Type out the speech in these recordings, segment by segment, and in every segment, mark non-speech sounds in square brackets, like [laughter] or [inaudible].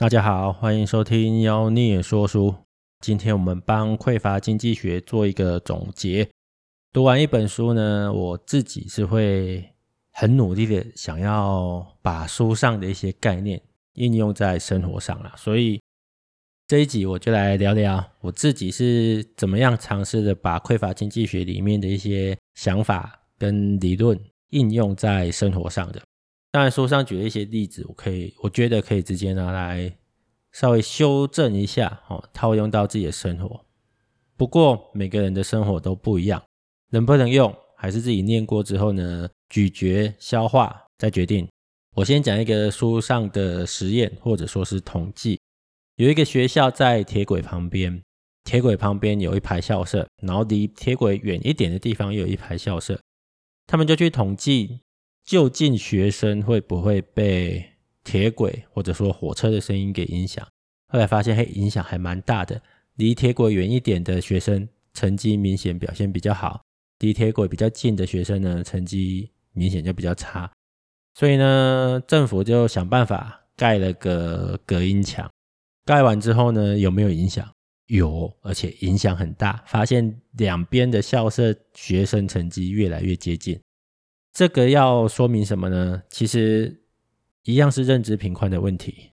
大家好，欢迎收听妖孽说书。今天我们帮匮乏经济学做一个总结。读完一本书呢，我自己是会很努力的想要把书上的一些概念应用在生活上了。所以这一集我就来聊聊我自己是怎么样尝试的把匮乏经济学里面的一些想法跟理论应用在生活上的。当然，书上举了一些例子，我可以，我觉得可以直接拿来稍微修正一下，哦，套用到自己的生活。不过，每个人的生活都不一样，能不能用，还是自己念过之后呢，咀嚼、消化再决定。我先讲一个书上的实验，或者说是统计。有一个学校在铁轨旁边，铁轨旁边有一排校舍，然后离铁轨远一点的地方又有一排校舍，他们就去统计。究竟学生会不会被铁轨或者说火车的声音给影响？后来发现，嘿，影响还蛮大的。离铁轨远一点的学生，成绩明显表现比较好；离铁轨比较近的学生呢，成绩明显就比较差。所以呢，政府就想办法盖了个隔音墙。盖完之后呢，有没有影响？有，而且影响很大。发现两边的校舍学生成绩越来越接近。这个要说明什么呢？其实一样是认知频宽的问题。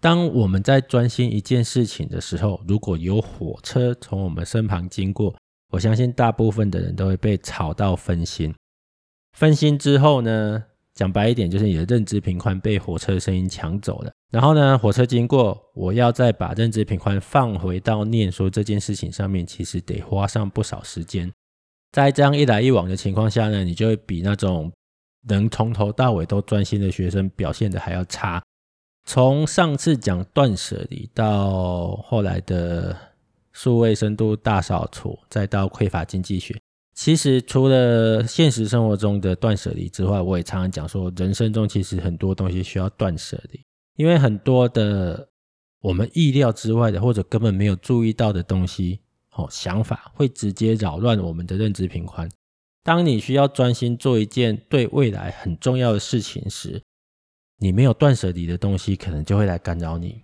当我们在专心一件事情的时候，如果有火车从我们身旁经过，我相信大部分的人都会被吵到分心。分心之后呢，讲白一点，就是你的认知频宽被火车声音抢走了。然后呢，火车经过，我要再把认知频宽放回到念书这件事情上面，其实得花上不少时间。在这样一来一往的情况下呢，你就会比那种能从头到尾都专心的学生表现的还要差。从上次讲断舍离到后来的数位深度大扫除，再到匮乏经济学，其实除了现实生活中的断舍离之外，我也常常讲说，人生中其实很多东西需要断舍离，因为很多的我们意料之外的，或者根本没有注意到的东西。哦，想法会直接扰乱我们的认知频宽。当你需要专心做一件对未来很重要的事情时，你没有断舍离的东西，可能就会来干扰你。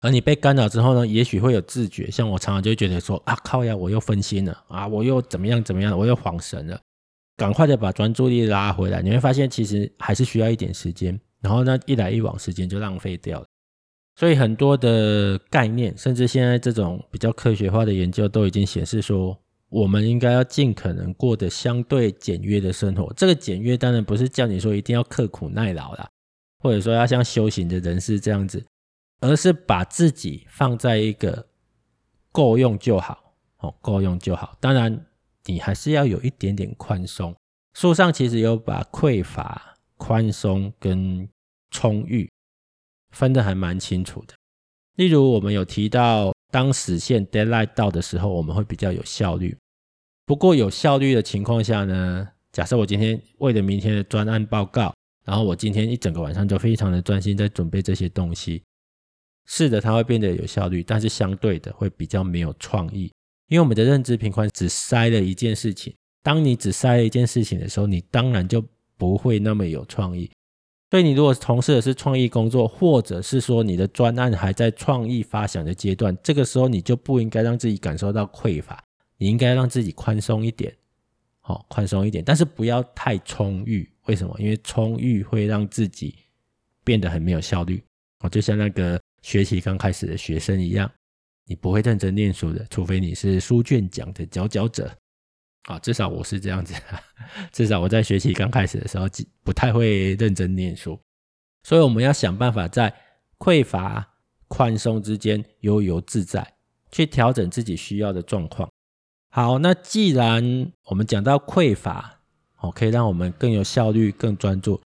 而你被干扰之后呢，也许会有自觉。像我常常就觉得说啊，靠呀，我又分心了啊，我又怎么样怎么样，我又恍神了，赶快的把专注力拉回来。你会发现，其实还是需要一点时间。然后呢，一来一往，时间就浪费掉了。所以很多的概念，甚至现在这种比较科学化的研究都已经显示说，我们应该要尽可能过得相对简约的生活。这个简约当然不是叫你说一定要刻苦耐劳啦，或者说要像修行的人士这样子，而是把自己放在一个够用就好，哦，够用就好。当然，你还是要有一点点宽松。书上其实有把匮乏、宽松跟充裕。分得还蛮清楚的。例如，我们有提到，当时限 deadline 到的时候，我们会比较有效率。不过，有效率的情况下呢，假设我今天为了明天的专案报告，然后我今天一整个晚上就非常的专心在准备这些东西。是的，它会变得有效率，但是相对的会比较没有创意，因为我们的认知频宽只塞了一件事情。当你只塞了一件事情的时候，你当然就不会那么有创意。所以，你如果从事的是创意工作，或者是说你的专案还在创意发想的阶段，这个时候你就不应该让自己感受到匮乏，你应该让自己宽松一点，好，宽松一点，但是不要太充裕。为什么？因为充裕会让自己变得很没有效率。哦，就像那个学习刚开始的学生一样，你不会认真念书的，除非你是书卷奖的佼佼者。啊，至少我是这样子，至少我在学习刚开始的时候，不太会认真念书，所以我们要想办法在匮乏、宽松之间悠游自在，去调整自己需要的状况。好，那既然我们讲到匮乏，哦，可以让我们更有效率、更专注，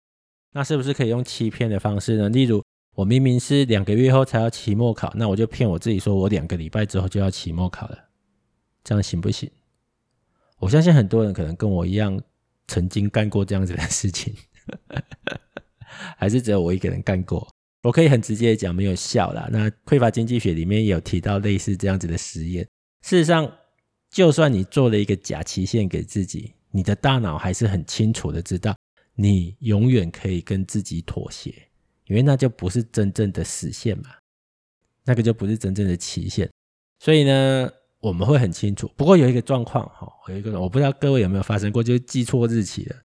那是不是可以用欺骗的方式呢？例如，我明明是两个月后才要期末考，那我就骗我自己说我两个礼拜之后就要期末考了，这样行不行？我相信很多人可能跟我一样，曾经干过这样子的事情，还是只有我一个人干过。我可以很直接的讲，没有效啦。那匮乏经济学里面有提到类似这样子的实验。事实上，就算你做了一个假期限给自己，你的大脑还是很清楚的知道，你永远可以跟自己妥协，因为那就不是真正的实现嘛。那个就不是真正的期限。所以呢，我们会很清楚。不过有一个状况哈，有一个我不知道各位有没有发生过，就是记错日期了。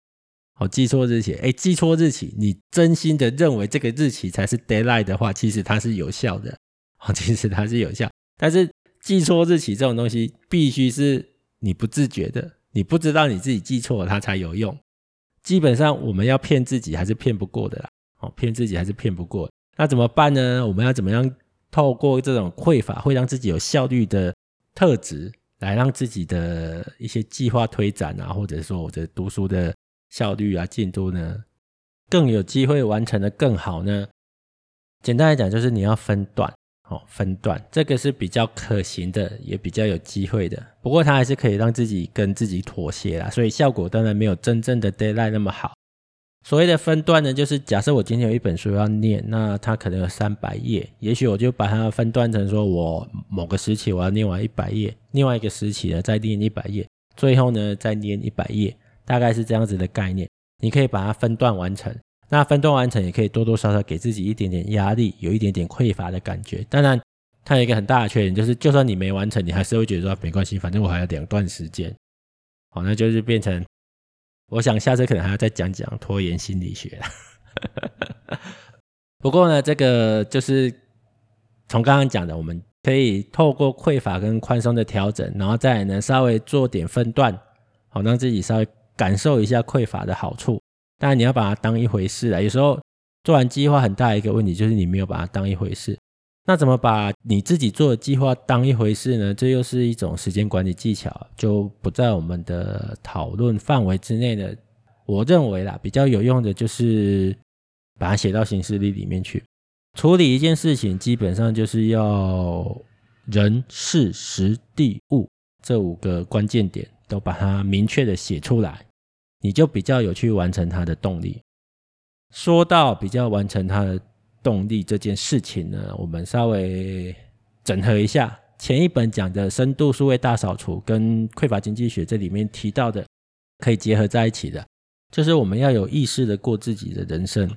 哦，记错日期，哎，记错日期，你真心的认为这个日期才是 deadline 的话，其实它是有效的。哦，其实它是有效，但是记错日期这种东西，必须是你不自觉的，你不知道你自己记错了，它才有用。基本上我们要骗自己还是骗不过的啦。哦，骗自己还是骗不过。那怎么办呢？我们要怎么样透过这种匮乏，会让自己有效率的特质，来让自己的一些计划推展啊，或者说我的读书的。效率啊，进度呢，更有机会完成的更好呢。简单来讲，就是你要分段，哦，分段，这个是比较可行的，也比较有机会的。不过它还是可以让自己跟自己妥协啦，所以效果当然没有真正的 deadline 那么好。所谓的分段呢，就是假设我今天有一本书要念，那它可能有三百页，也许我就把它分段成说，我某个时期我要念完一百页，另外一个时期呢再念一百页，最后呢再念一百页。大概是这样子的概念，你可以把它分段完成。那分段完成也可以多多少少给自己一点点压力，有一点点匮乏的感觉。当然，它有一个很大的缺点，就是就算你没完成，你还是会觉得说没关系，反正我还有两段时间。好，那就是变成，我想下次可能还要再讲讲拖延心理学了。[laughs] 不过呢，这个就是从刚刚讲的，我们可以透过匮乏跟宽松的调整，然后再呢稍微做点分段，好让自己稍微。感受一下匮乏的好处，当然你要把它当一回事啊。有时候做完计划，很大一个问题就是你没有把它当一回事。那怎么把你自己做的计划当一回事呢？这又是一种时间管理技巧，就不在我们的讨论范围之内的。我认为啦，比较有用的就是把它写到行事历里面去。处理一件事情，基本上就是要人、事、时、地、物这五个关键点。都把它明确的写出来，你就比较有去完成它的动力。说到比较完成它的动力这件事情呢，我们稍微整合一下前一本讲的深度数位大扫除跟匮乏经济学这里面提到的，可以结合在一起的，就是我们要有意识的过自己的人生。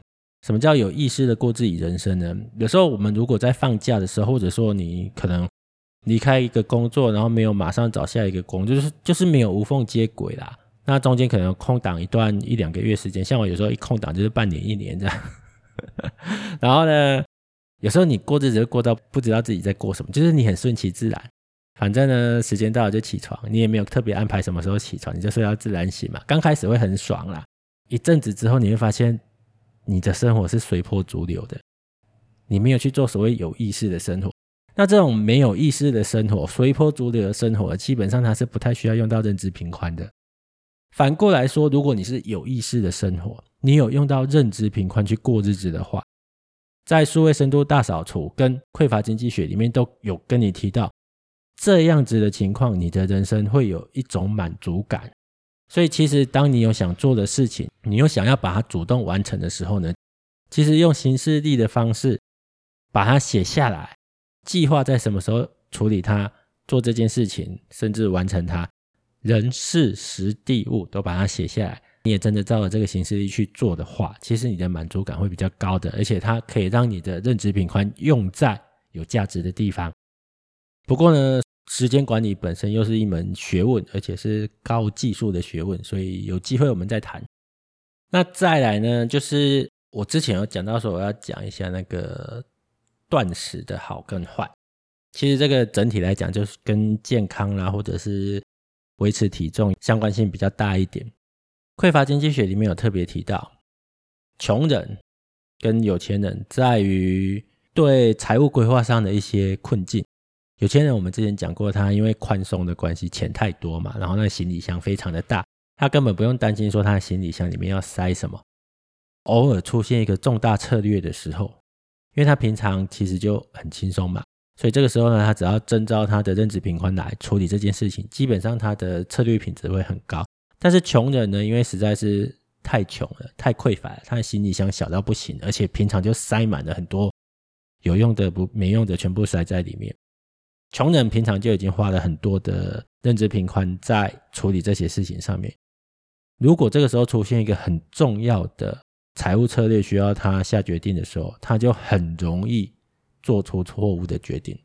什么叫有意识的过自己人生呢？有时候我们如果在放假的时候，或者说你可能。离开一个工作，然后没有马上找下一个工，就是就是没有无缝接轨啦。那中间可能空档一段一两个月时间，像我有时候一空档就是半年一年这样。[laughs] 然后呢，有时候你过日子过到不知道自己在过什么，就是你很顺其自然，反正呢时间到了就起床，你也没有特别安排什么时候起床，你就睡到自然醒嘛。刚开始会很爽啦，一阵子之后你会发现你的生活是随波逐流的，你没有去做所谓有意识的生活。那这种没有意识的生活、随波逐流的生活，基本上它是不太需要用到认知频宽的。反过来说，如果你是有意识的生活，你有用到认知频宽去过日子的话，在数位深度大扫除跟匮乏经济学里面都有跟你提到，这样子的情况，你的人生会有一种满足感。所以，其实当你有想做的事情，你又想要把它主动完成的时候呢，其实用行事历的方式把它写下来。计划在什么时候处理它，做这件事情，甚至完成它，人事时地物都把它写下来。你也真的照着这个形式去做的话，其实你的满足感会比较高的，而且它可以让你的认知频宽用在有价值的地方。不过呢，时间管理本身又是一门学问，而且是高技术的学问，所以有机会我们再谈。那再来呢，就是我之前有讲到说，我要讲一下那个。断食的好跟坏，其实这个整体来讲，就是跟健康啦，或者是维持体重相关性比较大一点。匮乏经济学里面有特别提到，穷人跟有钱人在于对财务规划上的一些困境。有钱人我们之前讲过，他因为宽松的关系，钱太多嘛，然后那个行李箱非常的大，他根本不用担心说他的行李箱里面要塞什么。偶尔出现一个重大策略的时候。因为他平常其实就很轻松嘛，所以这个时候呢，他只要征召他的认知频宽来处理这件事情，基本上他的策略品质会很高。但是穷人呢，因为实在是太穷了，太匮乏了，他的行李箱小到不行，而且平常就塞满了很多有用的不没用的，全部塞在里面。穷人平常就已经花了很多的认知频宽在处理这些事情上面，如果这个时候出现一个很重要的。财务策略需要他下决定的时候，他就很容易做出错误的决定。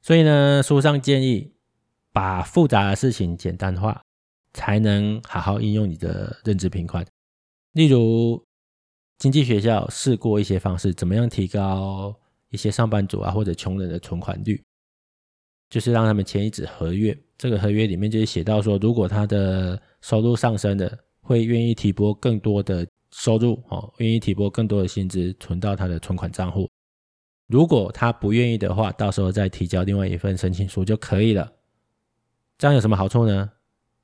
所以呢，书上建议把复杂的事情简单化，才能好好应用你的认知频宽。例如，经济学校试过一些方式，怎么样提高一些上班族啊或者穷人的存款率？就是让他们签一纸合约，这个合约里面就是写到说，如果他的收入上升了，会愿意提拨更多的收入，哦，愿意提拨更多的薪资存到他的存款账户。如果他不愿意的话，到时候再提交另外一份申请书就可以了。这样有什么好处呢？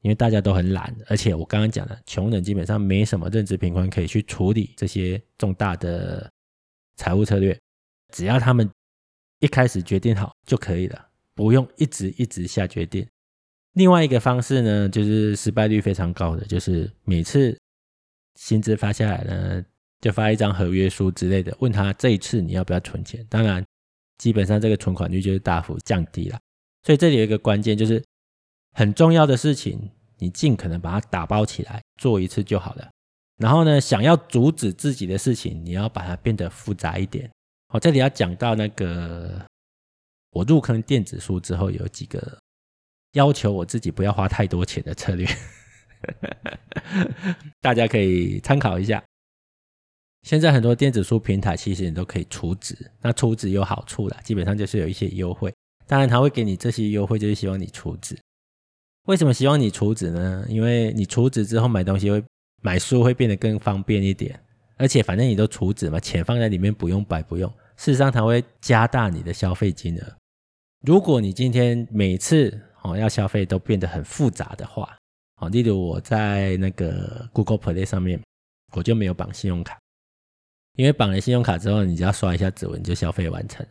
因为大家都很懒，而且我刚刚讲的，穷人基本上没什么认知频宽可以去处理这些重大的财务策略，只要他们一开始决定好就可以了，不用一直一直下决定。另外一个方式呢，就是失败率非常高的，就是每次薪资发下来呢，就发一张合约书之类的，问他这一次你要不要存钱。当然，基本上这个存款率就是大幅降低了。所以这里有一个关键就是。很重要的事情，你尽可能把它打包起来做一次就好了。然后呢，想要阻止自己的事情，你要把它变得复杂一点。好，这里要讲到那个我入坑电子书之后，有几个要求我自己不要花太多钱的策略，[laughs] 大家可以参考一下。现在很多电子书平台其实你都可以储值，那储值有好处啦，基本上就是有一些优惠。当然，他会给你这些优惠，就是希望你储值。为什么希望你储值呢？因为你储值之后买东西会买书会变得更方便一点，而且反正你都储值嘛，钱放在里面不用白不用。事实上，它会加大你的消费金额。如果你今天每次哦要消费都变得很复杂的话，哦，例如我在那个 Google Play 上面，我就没有绑信用卡，因为绑了信用卡之后，你只要刷一下指纹就消费完成。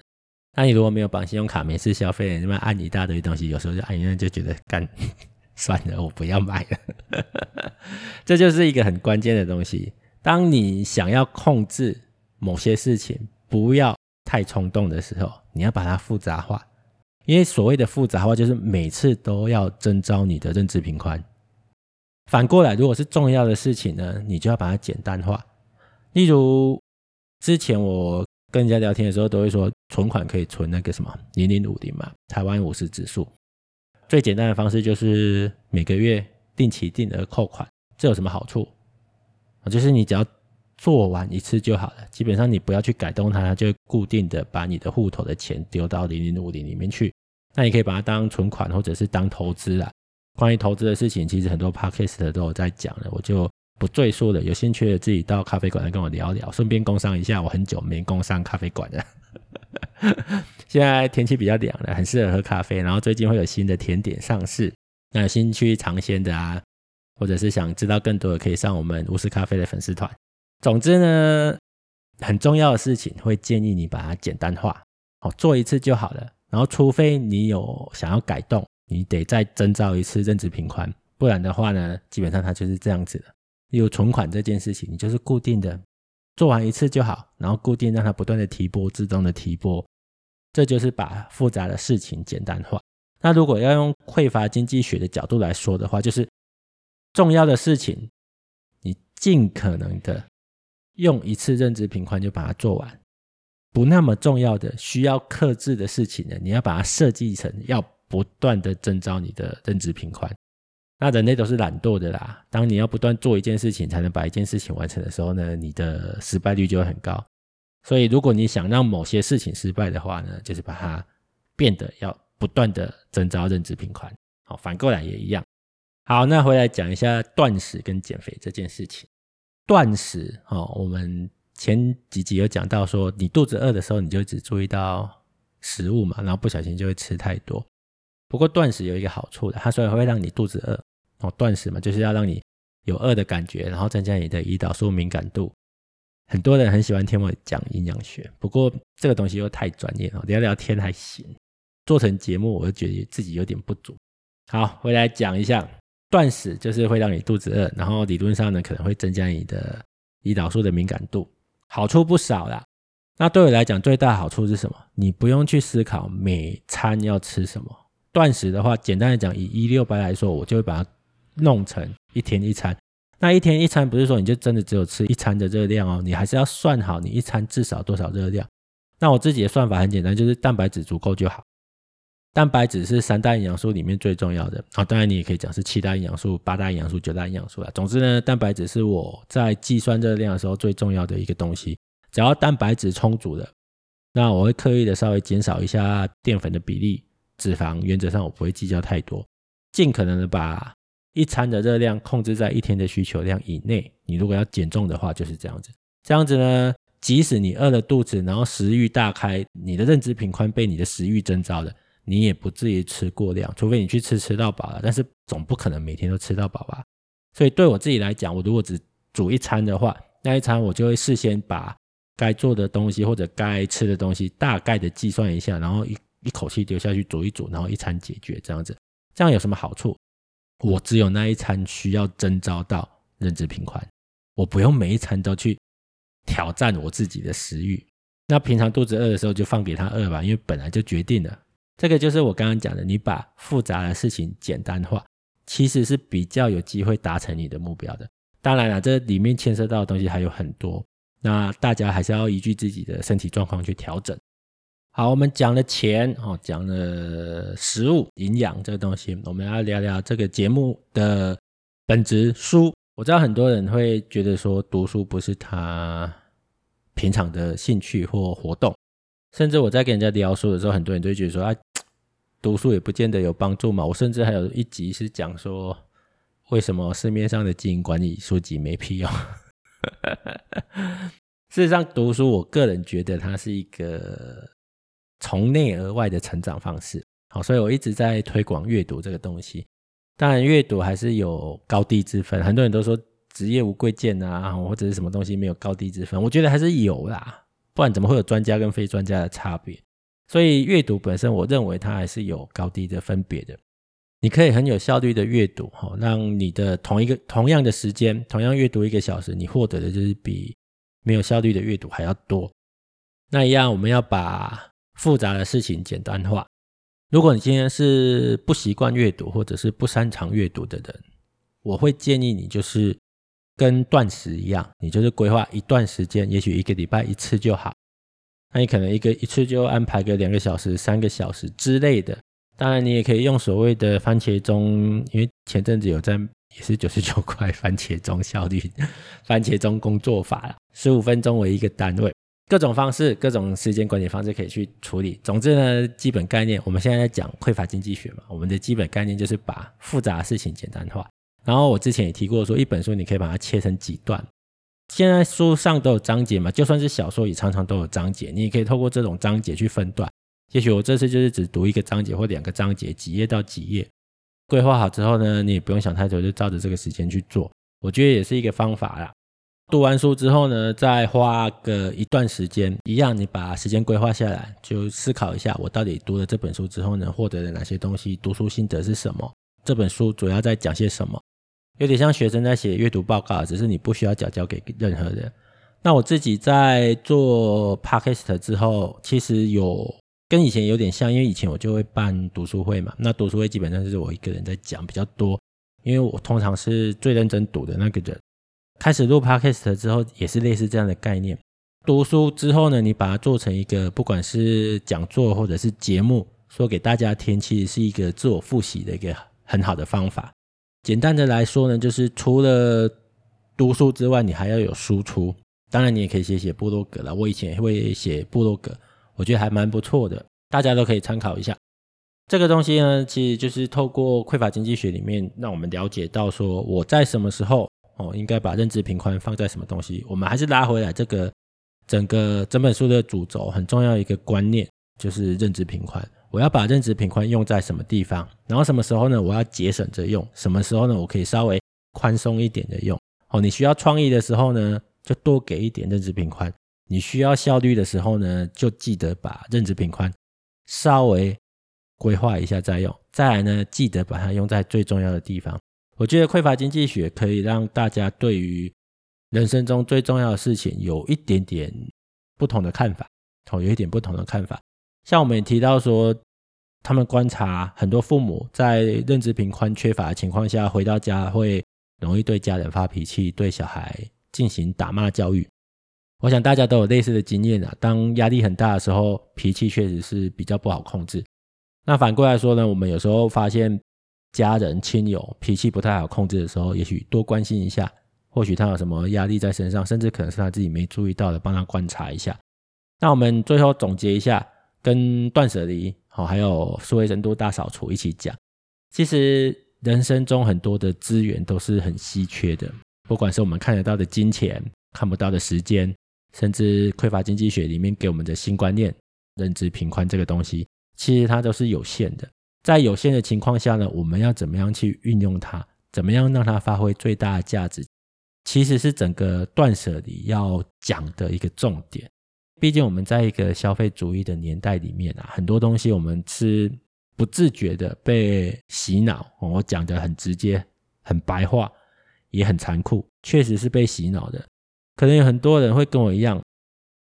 那你如果没有绑信用卡，每次消费你们按一大堆东西，有时候就按一按就觉得干 [laughs] 算了，我不要买了。[laughs] 这就是一个很关键的东西。当你想要控制某些事情，不要太冲动的时候，你要把它复杂化。因为所谓的复杂化，就是每次都要征召你的认知频宽。反过来，如果是重要的事情呢，你就要把它简单化。例如之前我。跟人家聊天的时候，都会说存款可以存那个什么零零五零嘛，台湾五十指数。最简单的方式就是每个月定期定额扣款，这有什么好处？就是你只要做完一次就好了，基本上你不要去改动它，它就固定的把你的户头的钱丢到零零五零里面去。那你可以把它当存款或者是当投资啊。关于投资的事情，其实很多 podcast 都有在讲了，我就。不赘述了，有兴趣的自己到咖啡馆来跟我聊聊。顺便工商一下，我很久没工商咖啡馆了。[laughs] 现在天气比较凉了，很适合喝咖啡。然后最近会有新的甜点上市，那有兴趣尝鲜的啊，或者是想知道更多的，可以上我们无私咖啡的粉丝团。总之呢，很重要的事情会建议你把它简单化，好，做一次就好了。然后除非你有想要改动，你得再征召一次认知频宽，不然的话呢，基本上它就是这样子的。有存款这件事情，你就是固定的做完一次就好，然后固定让它不断的提波，自动的提波，这就是把复杂的事情简单化。那如果要用匮乏经济学的角度来说的话，就是重要的事情，你尽可能的用一次认知频宽就把它做完；不那么重要的、需要克制的事情呢，你要把它设计成要不断的征召你的认知频宽。那人类都是懒惰的啦。当你要不断做一件事情才能把一件事情完成的时候呢，你的失败率就会很高。所以，如果你想让某些事情失败的话呢，就是把它变得要不断的征召认知频宽。好，反过来也一样。好，那回来讲一下断食跟减肥这件事情。断食，哦，我们前几集有讲到说，你肚子饿的时候，你就只注意到食物嘛，然后不小心就会吃太多。不过断食有一个好处的，它虽然会让你肚子饿，哦，断食嘛，就是要让你有饿的感觉，然后增加你的胰岛素敏感度。很多人很喜欢听我讲营养学，不过这个东西又太专业了，聊聊天还行，做成节目我就觉得自己有点不足。好，回来讲一下，断食就是会让你肚子饿，然后理论上呢可能会增加你的胰岛素的敏感度，好处不少啦。那对我来讲最大的好处是什么？你不用去思考每餐要吃什么。断食的话，简单的讲，以一六八来说，我就会把它弄成一天一餐。那一天一餐不是说你就真的只有吃一餐的热量哦，你还是要算好你一餐至少多少热量。那我自己的算法很简单，就是蛋白质足够就好。蛋白质是三大营养素里面最重要的啊，当然你也可以讲是七大营养素、八大营养素、九大营养素啦。总之呢，蛋白质是我在计算热量的时候最重要的一个东西。只要蛋白质充足的，那我会刻意的稍微减少一下淀粉的比例，脂肪原则上我不会计较太多，尽可能的把一餐的热量控制在一天的需求量以内。你如果要减重的话，就是这样子。这样子呢，即使你饿了肚子，然后食欲大开，你的认知频宽被你的食欲征召了。你也不至于吃过量，除非你去吃吃到饱了，但是总不可能每天都吃到饱吧。所以对我自己来讲，我如果只煮一餐的话，那一餐我就会事先把该做的东西或者该吃的东西大概的计算一下，然后一一口气丢下去煮一煮，然后一餐解决这样子。这样有什么好处？我只有那一餐需要征召到认知频宽，我不用每一餐都去挑战我自己的食欲。那平常肚子饿的时候就放给他饿吧，因为本来就决定了。这个就是我刚刚讲的，你把复杂的事情简单化，其实是比较有机会达成你的目标的。当然了，这里面牵涉到的东西还有很多，那大家还是要依据自己的身体状况去调整。好，我们讲了钱，哦，讲了食物营养这个东西，我们要聊聊这个节目的本质书。我知道很多人会觉得说读书不是他平常的兴趣或活动。甚至我在跟人家聊书的时候，很多人都会觉得说：“啊，读书也不见得有帮助嘛。”我甚至还有一集是讲说，为什么市面上的经营管理书籍没屁用。[laughs] 事实上，读书，我个人觉得它是一个从内而外的成长方式。好，所以我一直在推广阅读这个东西。当然，阅读还是有高低之分。很多人都说职业无贵贱啊，或者是什么东西没有高低之分，我觉得还是有啦。不然怎么会有专家跟非专家的差别？所以阅读本身，我认为它还是有高低的分别的。你可以很有效率的阅读，哈，让你的同一个同样的时间，同样阅读一个小时，你获得的就是比没有效率的阅读还要多。那一样，我们要把复杂的事情简单化。如果你今天是不习惯阅读，或者是不擅长阅读的人，我会建议你就是。跟断食一样，你就是规划一段时间，也许一个礼拜一次就好。那你可能一个一次就安排个两个小时、三个小时之类的。当然，你也可以用所谓的番茄钟，因为前阵子有在也是九十九块番茄钟效率，[laughs] 番茄钟工作法，十五分钟为一个单位，各种方式、各种时间管理方式可以去处理。总之呢，基本概念，我们现在在讲匮乏经济学嘛，我们的基本概念就是把复杂的事情简单化。然后我之前也提过说，一本书你可以把它切成几段。现在书上都有章节嘛，就算是小说也常常都有章节，你也可以透过这种章节去分段。也许我这次就是只读一个章节或两个章节，几页到几页，规划好之后呢，你也不用想太多，就照着这个时间去做。我觉得也是一个方法啦。读完书之后呢，再花个一段时间，一样你把时间规划下来，就思考一下，我到底读了这本书之后呢，获得了哪些东西？读书心得是什么？这本书主要在讲些什么？有点像学生在写阅读报告，只是你不需要缴交给任何人。那我自己在做 Podcast 之后，其实有跟以前有点像，因为以前我就会办读书会嘛。那读书会基本上就是我一个人在讲比较多，因为我通常是最认真读的那个人。开始录 Podcast 之后，也是类似这样的概念。读书之后呢，你把它做成一个，不管是讲座或者是节目，说给大家听，其实是一个自我复习的一个很好的方法。简单的来说呢，就是除了读书之外，你还要有输出。当然，你也可以写写部落格了。我以前也会写部落格，我觉得还蛮不错的，大家都可以参考一下。这个东西呢，其实就是透过匮乏经济学里面，让我们了解到说我在什么时候哦，应该把认知频宽放在什么东西。我们还是拉回来这个整个整本书的主轴，很重要一个观念就是认知频宽。我要把认知频宽用在什么地方，然后什么时候呢？我要节省着用，什么时候呢？我可以稍微宽松一点的用。哦，你需要创意的时候呢，就多给一点认知频宽；你需要效率的时候呢，就记得把认知频宽稍微规划一下再用。再来呢，记得把它用在最重要的地方。我觉得匮乏经济学可以让大家对于人生中最重要的事情有一点点不同的看法，哦，有一点不同的看法。像我们也提到说，他们观察很多父母在认知频宽缺乏的情况下，回到家会容易对家人发脾气，对小孩进行打骂教育。我想大家都有类似的经验啊。当压力很大的时候，脾气确实是比较不好控制。那反过来说呢，我们有时候发现家人亲友脾气不太好控制的时候，也许多关心一下，或许他有什么压力在身上，甚至可能是他自己没注意到的，帮他观察一下。那我们最后总结一下，跟断舍离好，还有数位深度大扫除一起讲。其实人生中很多的资源都是很稀缺的，不管是我们看得到的金钱，看不到的时间，甚至匮乏经济学里面给我们的新观念，认知贫宽这个东西，其实它都是有限的。在有限的情况下呢，我们要怎么样去运用它？怎么样让它发挥最大的价值？其实是整个断舍离要讲的一个重点。毕竟我们在一个消费主义的年代里面啊，很多东西我们是不自觉的被洗脑。我讲的很直接、很白话，也很残酷，确实是被洗脑的。可能有很多人会跟我一样，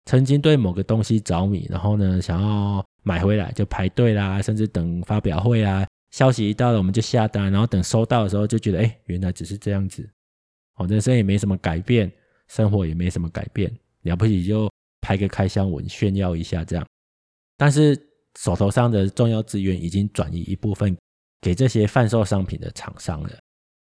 曾经对某个东西着迷，然后呢，想要买回来就排队啦，甚至等发表会啊，消息一到了我们就下单，然后等收到的时候就觉得，哎，原来只是这样子。哦，人生也没什么改变，生活也没什么改变，了不起就。拍个开箱文炫耀一下，这样，但是手头上的重要资源已经转移一部分给这些贩售商品的厂商了。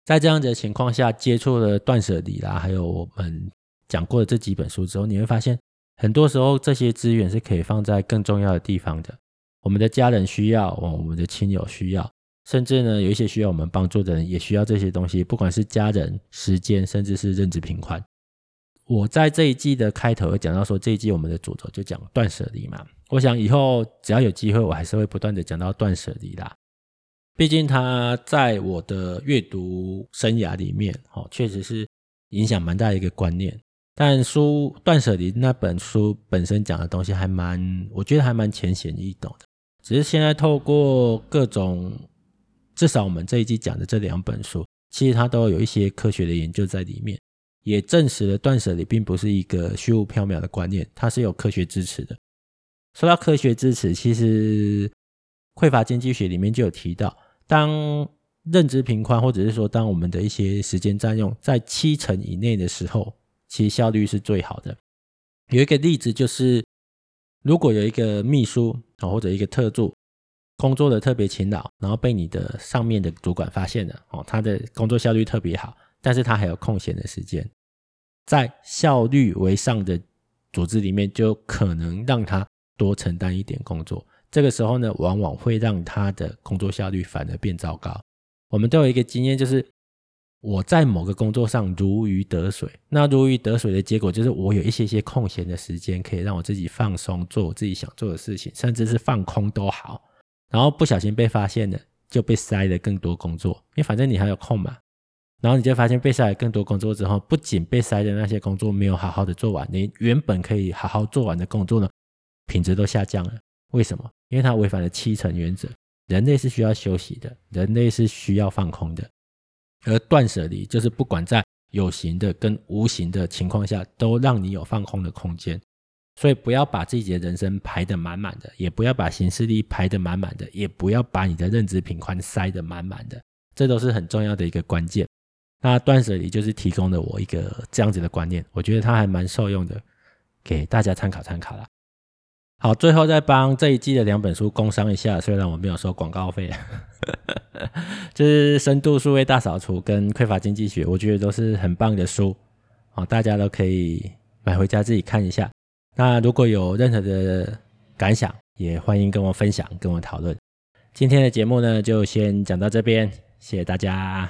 在这样子的情况下，接触了断舍离啦，还有我们讲过的这几本书之后，你会发现，很多时候这些资源是可以放在更重要的地方的。我们的家人需要，我们的亲友需要，甚至呢，有一些需要我们帮助的人也需要这些东西，不管是家人、时间，甚至是认知平宽。我在这一季的开头有讲到说，这一季我们的主轴就讲断舍离嘛。我想以后只要有机会，我还是会不断的讲到断舍离啦。毕竟它在我的阅读生涯里面，哦，确实是影响蛮大的一个观念。但书断舍离那本书本身讲的东西还蛮，我觉得还蛮浅显易懂的。只是现在透过各种，至少我们这一季讲的这两本书，其实它都有一些科学的研究在里面。也证实了断舍离并不是一个虚无缥缈的观念，它是有科学支持的。说到科学支持，其实匮乏经济学里面就有提到，当认知平宽，或者是说当我们的一些时间占用在七成以内的时候，其实效率是最好的。有一个例子就是，如果有一个秘书啊或者一个特助工作的特别勤劳，然后被你的上面的主管发现了哦，他的工作效率特别好。但是他还有空闲的时间，在效率为上的组织里面，就可能让他多承担一点工作。这个时候呢，往往会让他的工作效率反而变糟糕。我们都有一个经验，就是我在某个工作上如鱼得水，那如鱼得水的结果就是我有一些些空闲的时间，可以让我自己放松，做我自己想做的事情，甚至是放空都好。然后不小心被发现了，就被塞了更多工作，因为反正你还有空嘛。然后你就发现被塞了更多工作之后，不仅被塞的那些工作没有好好的做完，你原本可以好好做完的工作呢，品质都下降了。为什么？因为它违反了七成原则。人类是需要休息的，人类是需要放空的。而断舍离就是不管在有形的跟无形的情况下，都让你有放空的空间。所以不要把自己的人生排得满满的，也不要把行事历排得满满的，也不要把你的认知频宽塞得满满的，这都是很重要的一个关键。那断舍离就是提供了我一个这样子的观念，我觉得它还蛮受用的，给大家参考参考啦。好，最后再帮这一季的两本书工商一下，虽然我没有收广告费，[laughs] 就是《深度数位大扫除》跟《匮乏经济学》，我觉得都是很棒的书，好，大家都可以买回家自己看一下。那如果有任何的感想，也欢迎跟我分享，跟我讨论。今天的节目呢，就先讲到这边，谢谢大家。